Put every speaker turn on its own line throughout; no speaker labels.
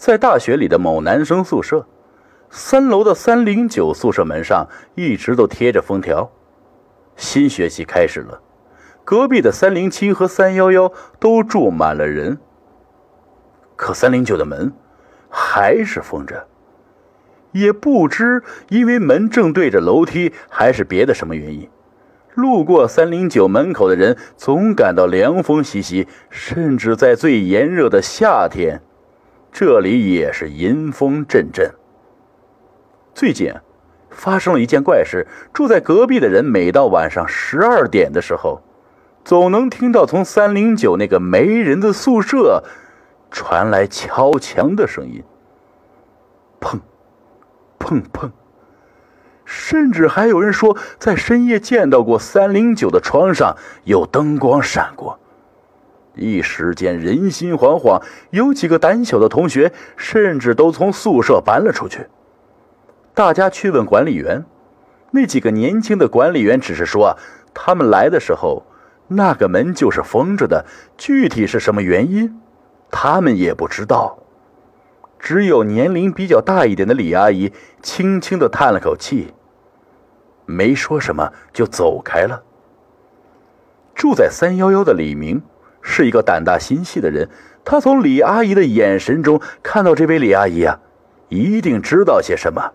在大学里的某男生宿舍，三楼的三零九宿舍门上一直都贴着封条。新学期开始了，隔壁的三零七和三幺幺都住满了人，可三零九的门还是封着。也不知因为门正对着楼梯，还是别的什么原因，路过三零九门口的人总感到凉风习习，甚至在最炎热的夏天，这里也是阴风阵阵。最近发生了一件怪事：住在隔壁的人，每到晚上十二点的时候，总能听到从三零九那个没人的宿舍传来敲墙的声音，砰。砰砰！甚至还有人说，在深夜见到过三零九的床上有灯光闪过。一时间人心惶惶，有几个胆小的同学甚至都从宿舍搬了出去。大家去问管理员，那几个年轻的管理员只是说，他们来的时候那个门就是封着的，具体是什么原因，他们也不知道。只有年龄比较大一点的李阿姨轻轻的叹了口气，没说什么就走开了。住在三幺幺的李明是一个胆大心细的人，他从李阿姨的眼神中看到这位李阿姨啊，一定知道些什么，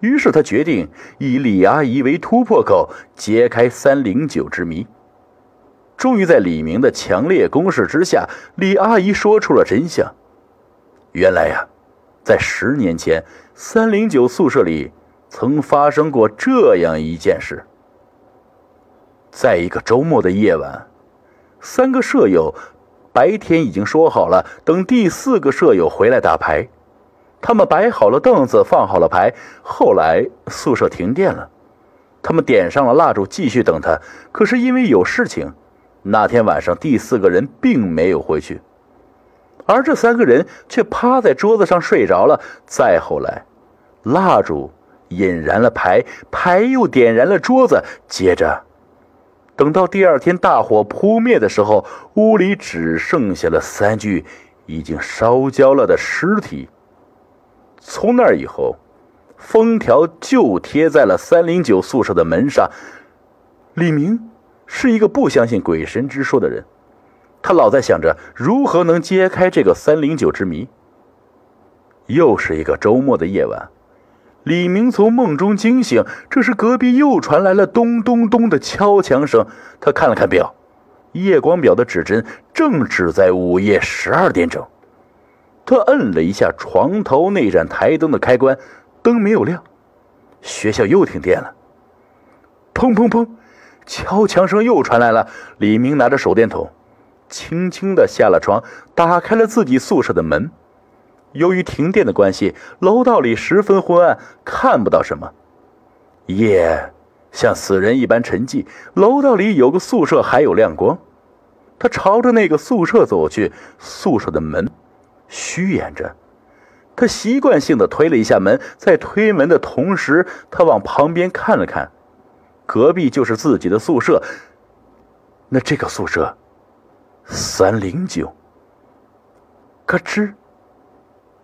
于是他决定以李阿姨为突破口，揭开三零九之谜。终于在李明的强烈攻势之下，李阿姨说出了真相。原来呀，在十年前，三零九宿舍里曾发生过这样一件事。在一个周末的夜晚，三个舍友白天已经说好了，等第四个舍友回来打牌。他们摆好了凳子，放好了牌。后来宿舍停电了，他们点上了蜡烛，继续等他。可是因为有事情，那天晚上第四个人并没有回去。而这三个人却趴在桌子上睡着了。再后来，蜡烛引燃了牌，牌又点燃了桌子。接着，等到第二天大火扑灭的时候，屋里只剩下了三具已经烧焦了的尸体。从那以后，封条就贴在了三零九宿舍的门上。李明是一个不相信鬼神之说的人。他老在想着如何能揭开这个三零九之谜。又是一个周末的夜晚，李明从梦中惊醒，这时隔壁又传来了咚咚咚的敲墙声。他看了看表，夜光表的指针正指在午夜十二点整。他摁了一下床头那盏台灯的开关，灯没有亮。学校又停电了。砰砰砰，敲墙声又传来了。李明拿着手电筒。轻轻地下了床，打开了自己宿舍的门。由于停电的关系，楼道里十分昏暗，看不到什么。夜像死人一般沉寂。楼道里有个宿舍还有亮光。他朝着那个宿舍走去，宿舍的门虚掩着。他习惯性的推了一下门，在推门的同时，他往旁边看了看，隔壁就是自己的宿舍。那这个宿舍……三零九，咯吱，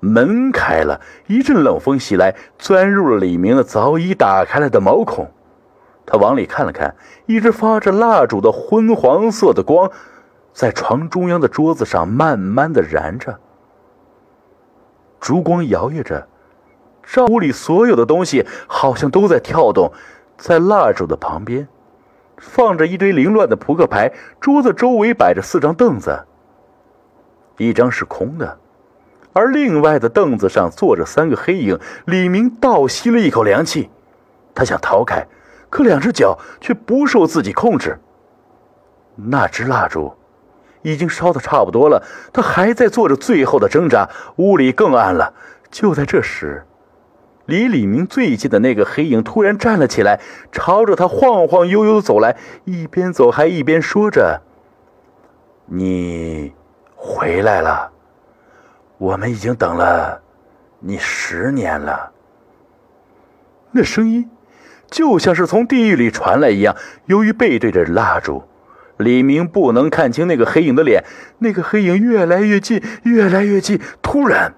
门开了，一阵冷风袭来，钻入了李明的早已打开了的毛孔。他往里看了看，一直发着蜡烛的昏黄色的光，在床中央的桌子上慢慢的燃着。烛光摇曳着，照屋里所有的东西好像都在跳动，在蜡烛的旁边。放着一堆凌乱的扑克牌，桌子周围摆着四张凳子，一张是空的，而另外的凳子上坐着三个黑影。李明倒吸了一口凉气，他想逃开，可两只脚却不受自己控制。那支蜡烛已经烧得差不多了，他还在做着最后的挣扎。屋里更暗了。就在这时。离李明最近的那个黑影突然站了起来，朝着他晃晃悠悠走来，一边走还一边说着：“你回来了，我们已经等了你十年了。”那声音就像是从地狱里传来一样。由于背对着蜡烛，李明不能看清那个黑影的脸。那个黑影越来越近，越来越近，突然。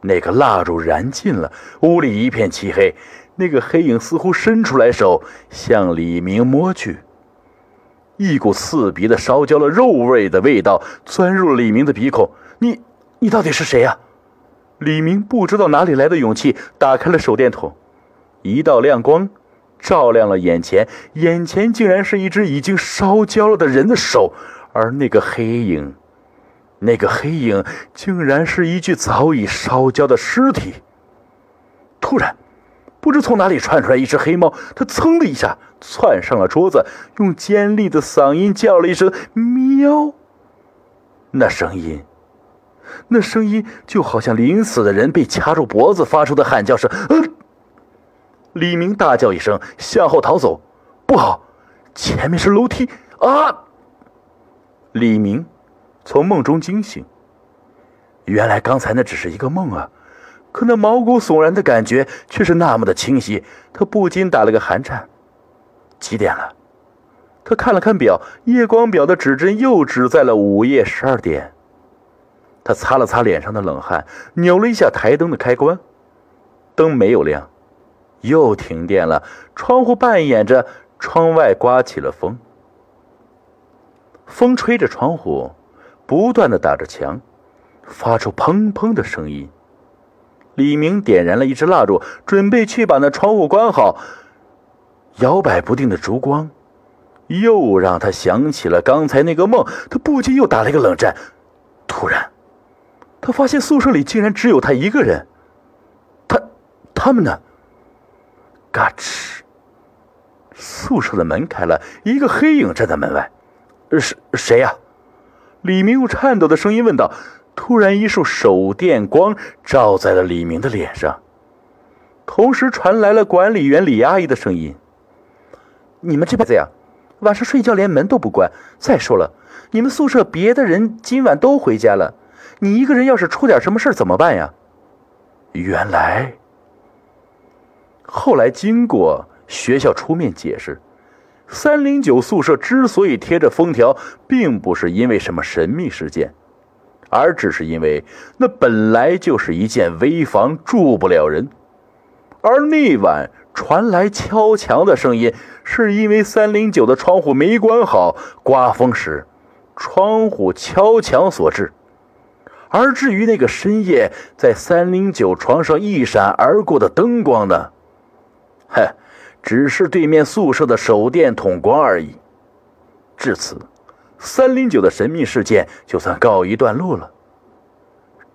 那个蜡烛燃尽了，屋里一片漆黑。那个黑影似乎伸出来手，向李明摸去。一股刺鼻的烧焦了肉味的味道钻入了李明的鼻孔。你，你到底是谁呀？李明不知道哪里来的勇气，打开了手电筒，一道亮光照亮了眼前，眼前竟然是一只已经烧焦了的人的手，而那个黑影，那个黑影竟然是一具早已烧焦的尸体。突然。不知从哪里窜出来一只黑猫，它噌的一下窜上了桌子，用尖利的嗓音叫了一声“喵”。那声音，那声音就好像临死的人被掐住脖子发出的喊叫声。嗯，李明大叫一声，向后逃走。不好，前面是楼梯啊！李明从梦中惊醒，原来刚才那只是一个梦啊。可那毛骨悚然的感觉却是那么的清晰，他不禁打了个寒颤。几点了？他看了看表，夜光表的指针又指在了午夜十二点。他擦了擦脸上的冷汗，扭了一下台灯的开关，灯没有亮，又停电了。窗户扮演着窗外刮起了风，风吹着窗户，不断的打着墙，发出砰砰的声音。李明点燃了一支蜡烛，准备去把那窗户关好。摇摆不定的烛光，又让他想起了刚才那个梦。他不禁又打了一个冷战。突然，他发现宿舍里竟然只有他一个人。他，他们呢？嘎吱！宿舍的门开了，一个黑影站在门外。是谁呀？李明用颤抖的声音问道。突然，一束手电光照在了李明的脸上，同时传来了管理员李阿姨的声音：“你们这辈子呀，晚上睡觉连门都不关。再说了，你们宿舍别的人今晚都回家了，你一个人要是出点什么事怎么办呀？”原来，后来经过学校出面解释，三零九宿舍之所以贴着封条，并不是因为什么神秘事件。而只是因为那本来就是一间危房，住不了人。而那晚传来敲墙的声音，是因为三零九的窗户没关好，刮风时窗户敲墙所致。而至于那个深夜在三零九床上一闪而过的灯光呢？嗨，只是对面宿舍的手电筒光而已。至此。三零九的神秘事件就算告一段落了。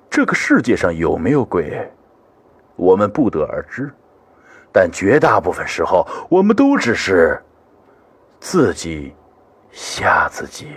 这个世界上有没有鬼，我们不得而知，但绝大部分时候，我们都只是自己吓自己。